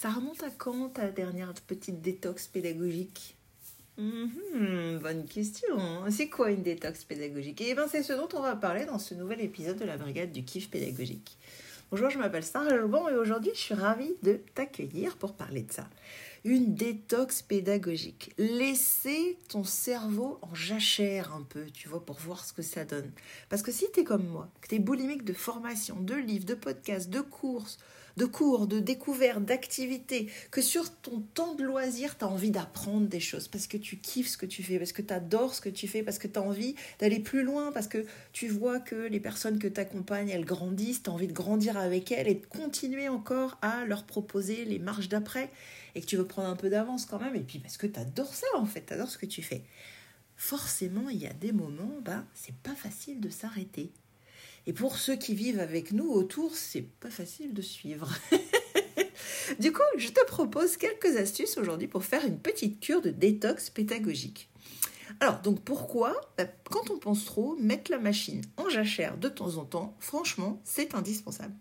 Ça remonte à quand ta dernière petite détox pédagogique? Mhm, bonne question. C'est quoi une détox pédagogique? Eh bien, c'est ce dont on va parler dans ce nouvel épisode de la Brigade du Kiff pédagogique. Bonjour, je m'appelle Sarah Lebon et aujourd'hui, je suis ravie de t'accueillir pour parler de ça. Une détox pédagogique. Laisser ton cerveau en jachère un peu, tu vois, pour voir ce que ça donne. Parce que si tu es comme moi, que tu es boulimique de formation, de livres, de podcasts, de courses, de cours, de découvertes, d'activités, que sur ton temps de loisir, tu as envie d'apprendre des choses, parce que tu kiffes ce que tu fais, parce que tu adores ce que tu fais, parce que tu as envie d'aller plus loin, parce que tu vois que les personnes que tu accompagnes, elles grandissent, tu as envie de grandir avec elles et de continuer encore à leur proposer les marches d'après, et que tu veux prendre un peu d'avance quand même, et puis parce que tu adores ça en fait, tu adores ce que tu fais. Forcément, il y a des moments, bah, c'est pas facile de s'arrêter. Et pour ceux qui vivent avec nous autour, c'est pas facile de suivre. du coup, je te propose quelques astuces aujourd'hui pour faire une petite cure de détox pédagogique. Alors, donc pourquoi bah, Quand on pense trop, mettre la machine en jachère de temps en temps, franchement, c'est indispensable.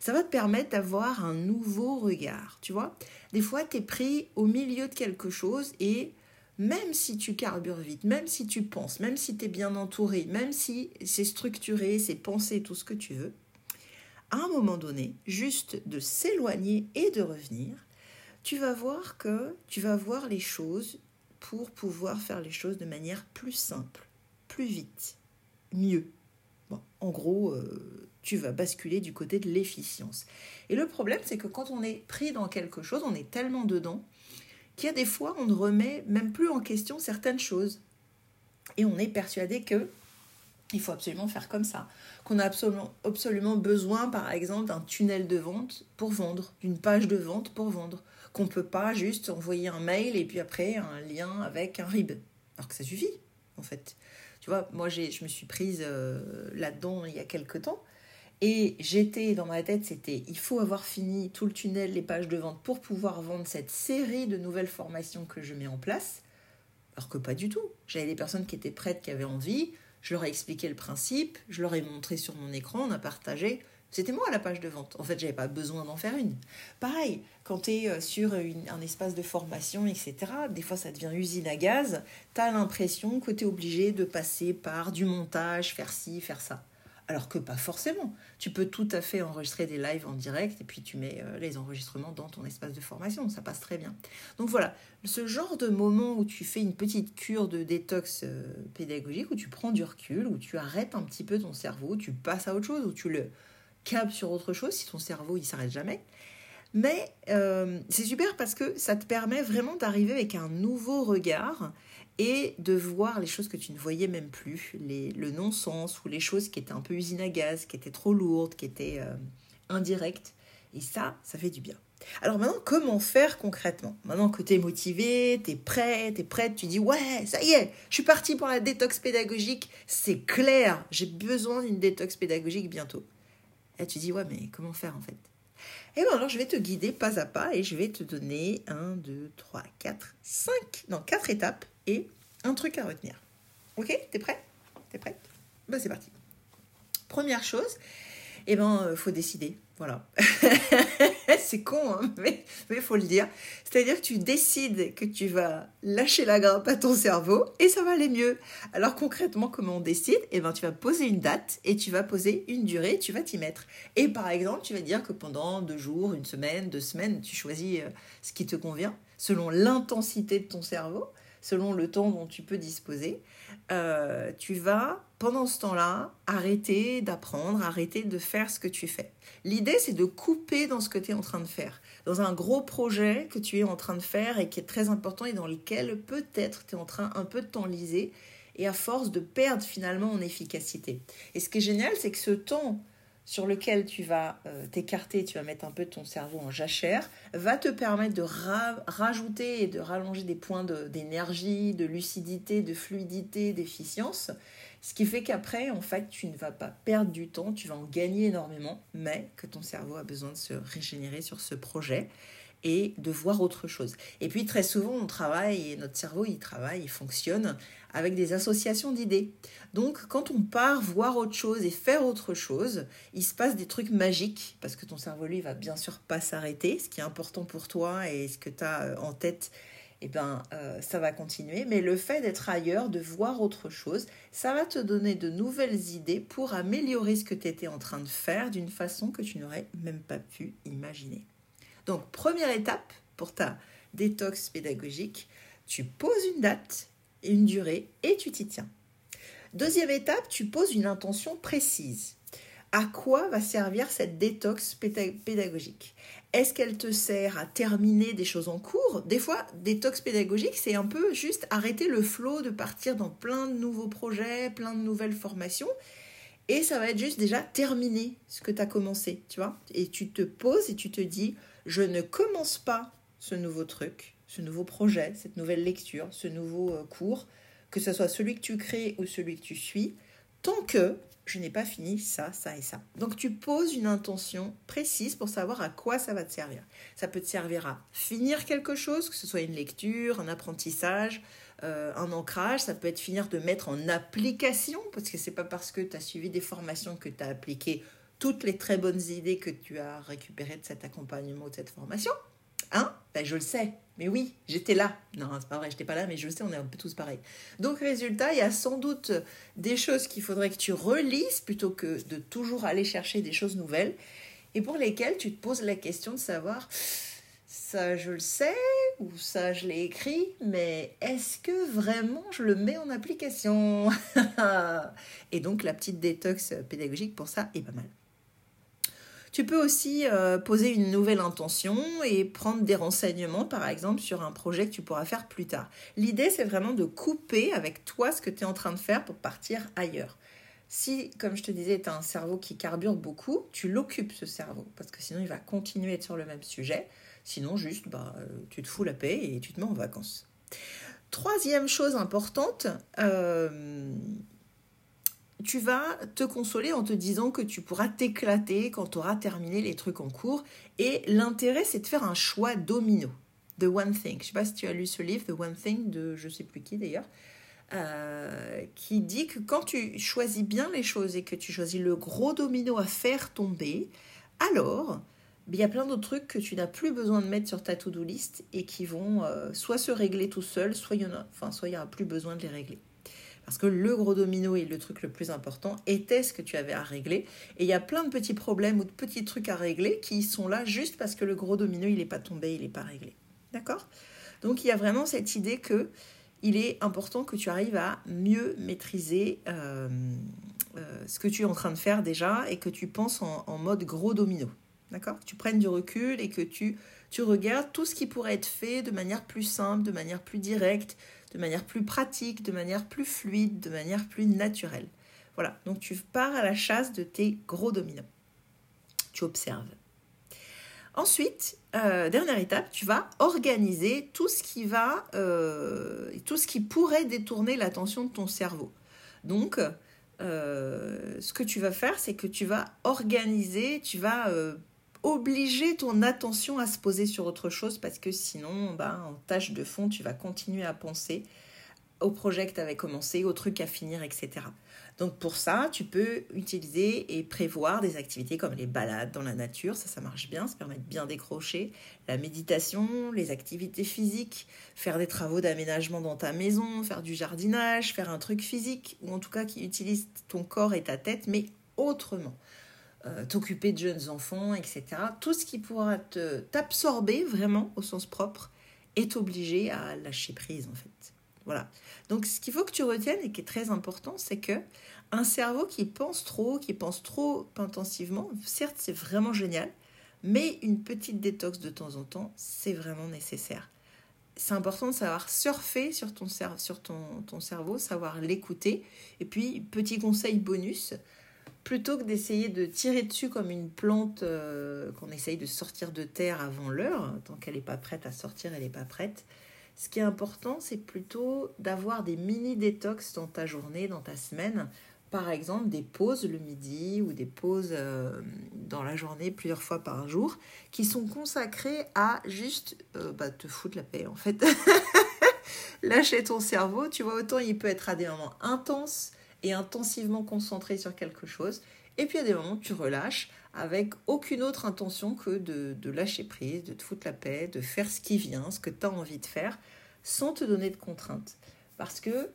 Ça va te permettre d'avoir un nouveau regard, tu vois Des fois, tu es pris au milieu de quelque chose et même si tu carbures vite, même si tu penses, même si tu es bien entouré, même si c'est structuré, c'est pensé, tout ce que tu veux, à un moment donné, juste de s'éloigner et de revenir, tu vas voir que tu vas voir les choses pour pouvoir faire les choses de manière plus simple, plus vite, mieux. En gros, euh, tu vas basculer du côté de l'efficience. Et le problème, c'est que quand on est pris dans quelque chose, on est tellement dedans qu'il y a des fois, on ne remet même plus en question certaines choses. Et on est persuadé que il faut absolument faire comme ça. Qu'on a absolument, besoin, par exemple, d'un tunnel de vente pour vendre, d'une page de vente pour vendre. Qu'on ne peut pas juste envoyer un mail et puis après un lien avec un RIB. Alors que ça suffit, en fait. Tu vois, moi, je me suis prise euh, là-dedans il y a quelques temps. Et j'étais dans ma tête, c'était il faut avoir fini tout le tunnel, les pages de vente pour pouvoir vendre cette série de nouvelles formations que je mets en place. Alors que pas du tout. J'avais des personnes qui étaient prêtes, qui avaient envie. Je leur ai expliqué le principe, je leur ai montré sur mon écran, on a partagé. C'était moi la page de vente. En fait, j'avais pas besoin d'en faire une. Pareil, quand tu es euh, sur un espace de formation, etc., des fois ça devient usine à gaz. Tu as l'impression que tu es obligé de passer par du montage, faire ci, faire ça alors que pas forcément. Tu peux tout à fait enregistrer des lives en direct et puis tu mets euh, les enregistrements dans ton espace de formation, ça passe très bien. Donc voilà, ce genre de moment où tu fais une petite cure de détox euh, pédagogique, où tu prends du recul, où tu arrêtes un petit peu ton cerveau, tu passes à autre chose, où tu le câbles sur autre chose si ton cerveau il s'arrête jamais. Mais euh, c'est super parce que ça te permet vraiment d'arriver avec un nouveau regard et de voir les choses que tu ne voyais même plus, le non-sens ou les choses qui étaient un peu usine à gaz, qui étaient trop lourdes, qui étaient euh, indirectes. Et ça, ça fait du bien. Alors maintenant, comment faire concrètement? Maintenant que tu es motivé, tu es prêt, tu es prête, tu dis ouais, ça y est, je suis parti pour la détox pédagogique, c'est clair, j'ai besoin d'une détox pédagogique bientôt. Et tu dis ouais, mais comment faire en fait? Et bien alors je vais te guider pas à pas et je vais te donner 1, 2, 3, 4, 5, non 4 étapes et un truc à retenir. Ok? T'es prêt? T'es prête? Ben c'est parti. Première chose, eh ben euh, faut décider. Voilà. c'est con, hein, mais il faut le dire. C'est-à-dire que tu décides que tu vas lâcher la grappe à ton cerveau et ça va aller mieux. Alors concrètement, comment on décide? Eh ben, tu vas poser une date et tu vas poser une durée, tu vas t'y mettre. Et par exemple, tu vas dire que pendant deux jours, une semaine, deux semaines, tu choisis euh, ce qui te convient selon l'intensité de ton cerveau selon le temps dont tu peux disposer, euh, tu vas, pendant ce temps-là, arrêter d'apprendre, arrêter de faire ce que tu fais. L'idée, c'est de couper dans ce que tu es en train de faire, dans un gros projet que tu es en train de faire et qui est très important et dans lequel peut-être tu es en train un peu de t'enliser et à force de perdre finalement en efficacité. Et ce qui est génial, c'est que ce temps sur lequel tu vas euh, t'écarter, tu vas mettre un peu ton cerveau en jachère, va te permettre de rajouter et de rallonger des points d'énergie, de, lucidité, de fluidité, d'efficience. Ce qui fait qu'après, en fait, tu ne vas pas perdre du temps, tu vas en gagner énormément, mais que ton cerveau a besoin de se régénérer sur ce projet. et de voir autre chose. Et puis très souvent, on travaille, et notre cerveau, il travaille, il fonctionne avec des associations d'idées. Donc quand on part voir autre chose et faire autre chose, il se passe des trucs magiques, parce que ton cerveau, lui, va bien sûr pas s'arrêter. Ce qui est important pour toi et ce que tu as euh, en tête, eh ben, euh, ça va continuer. Mais le fait d'être ailleurs, de voir autre chose, ça va te donner de nouvelles idées pour améliorer ce que tu étais en train de faire d'une façon que tu n'aurais même pas pu imaginer. Donc, première étape pour ta détox pédagogique, tu poses une date, une durée et tu t'y tiens. Deuxième étape, tu poses une intention précise. À quoi va servir cette détox pédagogique? Est-ce qu'elle te sert à terminer des choses en cours? Des fois, détox pédagogique, c'est un peu juste arrêter le flot de partir dans plein de nouveaux projets, plein de nouvelles formations. Et ça va être juste déjà terminer ce que tu as commencé, tu vois? Et tu te poses et tu te dis, je ne commence pas ce nouveau truc, ce nouveau projet, cette nouvelle lecture, ce nouveau euh, cours, que ce soit celui que tu crées ou celui que tu suis, tant que je n'ai pas fini ça, ça et ça. Donc tu poses une intention précise pour savoir à quoi ça va te servir. Ça peut te servir à finir quelque chose, que ce soit une lecture, un apprentissage, euh, un ancrage, ça peut être finir de mettre en application, parce que c'est pas parce que tu as suivi des formations que tu as appliqué toutes les très bonnes idées que tu as récupérées de cet accompagnement ou de cette formation. Hein? Ben, Je le sais. Mais oui, j'étais là. Non, c'est pas vrai, j'étais pas là, mais je sais, on est un peu tous pareils. Donc, résultat, il y a sans doute des choses qu'il faudrait que tu relises plutôt que de toujours aller chercher des choses nouvelles et pour lesquelles tu te poses la question de savoir ça je le sais ou ça je l'ai écrit, mais est-ce que vraiment je le mets en application? Et donc la petite détox pédagogique pour ça est pas mal. Tu peux aussi euh, poser une nouvelle intention et prendre des renseignements, par exemple, sur un projet que tu pourras faire plus tard. L'idée, c'est vraiment de couper avec toi ce que tu es en train de faire pour partir ailleurs. Si, comme je te disais, tu as un cerveau qui carbure beaucoup, tu l'occupes ce cerveau, parce que sinon il va continuer à être sur le même sujet. Sinon, juste, bah, euh, tu te fous la paix et tu te mets en vacances. Troisième chose importante, euh, tu vas te consoler en te disant que tu pourras t'éclater quand tu auras terminé les trucs en cours. Et l'intérêt, c'est de faire un choix domino. The One Thing. Je ne sais pas si tu as lu ce livre, The One Thing, de je ne sais plus qui d'ailleurs, euh, qui dit que quand tu choisis bien les choses et que tu choisis le gros domino à faire tomber, alors il y a plein d'autres trucs que tu n'as plus besoin de mettre sur ta to-do list et qui vont euh, soit se régler tout seul, soit il n'y aura plus besoin de les régler. Parce que le gros domino est le truc le plus important était ce que tu avais à régler. Et il y a plein de petits problèmes ou de petits trucs à régler qui sont là juste parce que le gros domino, il n'est pas tombé, il n'est pas réglé. D'accord? Donc il y a vraiment cette idée que il est important que tu arrives à mieux maîtriser euh, euh, ce que tu es en train de faire déjà et que tu penses en, mode gros domino. D'accord? Tu prennes du recul et que tu, tu regardes tout ce qui pourrait être fait de manière plus simple, de manière plus directe, de manière plus pratique, de manière plus fluide, de manière plus naturelle. Voilà, donc tu pars à la chasse de tes gros dominants. Tu observes. Ensuite, euh, dernière étape, tu vas organiser tout ce qui va, euh, tout ce qui pourrait détourner l'attention de ton cerveau. Donc, euh, ce que tu vas faire, c'est que tu vas organiser, tu vas obliger ton attention à se poser sur autre chose parce que sinon, bah, en tâche de fond, tu vas continuer à penser au projet que tu avais commencé, au truc à finir, etc. Donc pour ça, tu peux utiliser et prévoir des activités comme les balades dans la nature, ça ça marche bien, ça permet de bien décrocher, la méditation, les activités physiques, faire des travaux d'aménagement dans ta maison, faire du jardinage, faire un truc physique, ou en tout cas qui utilise ton corps et ta tête, mais autrement. Euh, t'occuper de jeunes enfants, etc. Tout ce qui pourra t'absorber vraiment au sens propre est obligé à lâcher prise en fait. Voilà. Donc ce qu'il faut que tu retiennes et qui est très important, c'est que un cerveau qui pense trop, qui pense trop intensivement, certes c'est vraiment génial, mais une petite détox de temps en temps, c'est vraiment nécessaire. C'est important de savoir surfer sur ton cerveau, savoir l'écouter. Et puis, petit conseil bonus, plutôt que d'essayer de tirer dessus comme une plante euh, qu'on essaye de sortir de terre avant l'heure, tant qu'elle n'est pas prête à sortir, elle n'est pas prête. Ce qui est important, c'est plutôt d'avoir des mini détox dans ta journée, dans ta semaine, par exemple des pauses le midi ou des pauses euh, dans la journée plusieurs fois par jour qui sont consacrées à juste euh, bah, te foutre la paix en fait. Lâcher ton cerveau, tu vois, autant il peut être à des moments intenses et intensivement concentré sur quelque chose, et puis à des moments tu relâches avec aucune autre intention que de, lâcher prise, de te foutre la paix, de faire ce qui vient, ce que tu as envie de faire, sans te donner de contraintes. Parce que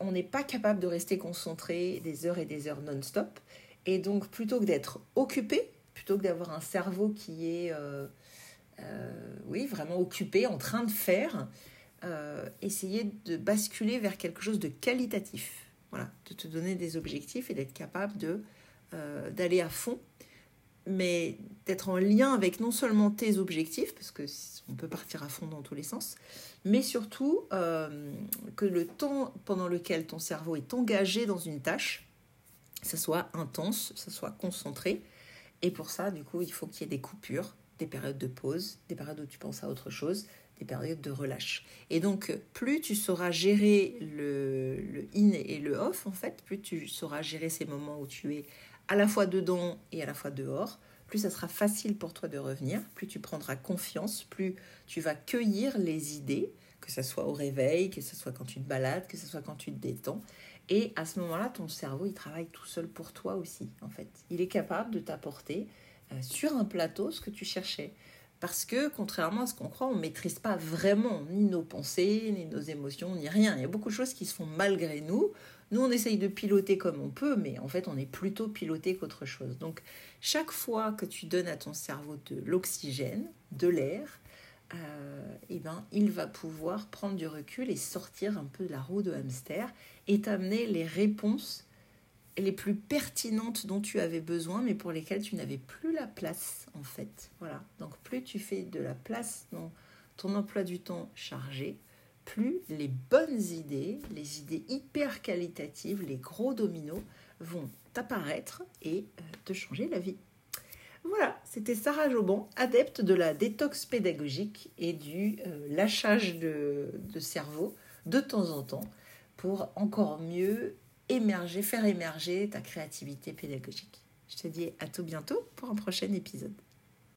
on n'est pas capable de rester concentré des heures et des heures non-stop. Et donc, plutôt que d'être occupé, plutôt que d'avoir un cerveau qui est, euh, euh, oui, vraiment occupé, en train de faire, euh, essayer de basculer vers quelque chose de qualitatif. Voilà, de te donner des objectifs et d'être capable de d'aller à fond, mais d'être en lien avec non seulement tes objectifs, parce que on peut partir à fond dans tous les sens, mais surtout euh, que le temps pendant lequel ton cerveau est engagé dans une tâche, ça soit intense, ça soit concentré. Et pour ça, du coup, il faut qu'il y ait des coupures, des périodes de pause, des périodes où tu penses à autre chose, des périodes de relâche. Et donc, plus tu sauras gérer le, le in et le off, en fait, plus tu sauras gérer ces moments où tu es à la fois dedans et à la fois dehors, plus ça sera facile pour toi de revenir, plus tu prendras confiance, plus tu vas cueillir les idées, que ce soit au réveil, que ce soit quand tu te balades, que ce soit quand tu te détends. Et à ce moment-là, ton cerveau, il travaille tout seul pour toi aussi, en fait. Il est capable de t'apporter euh, sur un plateau ce que tu cherchais. Parce que, contrairement à ce qu'on croit, on ne maîtrise pas vraiment ni nos pensées, ni nos émotions, ni rien. Il y a beaucoup de choses qui se font malgré nous. Nous, on essaye de piloter comme on peut, mais en fait, on est plutôt piloté qu'autre chose. Donc, chaque fois que tu donnes à ton cerveau de l'oxygène, de l'air, euh, eh ben, il va pouvoir prendre du recul et sortir un peu de la roue de hamster et t'amener les réponses les plus pertinentes dont tu avais besoin, mais pour lesquelles tu n'avais plus la place, en fait. Voilà. Donc, plus tu fais de la place dans ton emploi du temps chargé, plus les bonnes idées, les idées hyper qualitatives, les gros dominos vont apparaître et euh, te changer la vie. Voilà, c'était Sarah Joban, adepte de la détox pédagogique et du euh, lâchage de, cerveau de temps en temps pour encore mieux émerger, faire émerger ta créativité pédagogique. Je te dis à tout bientôt pour un prochain épisode.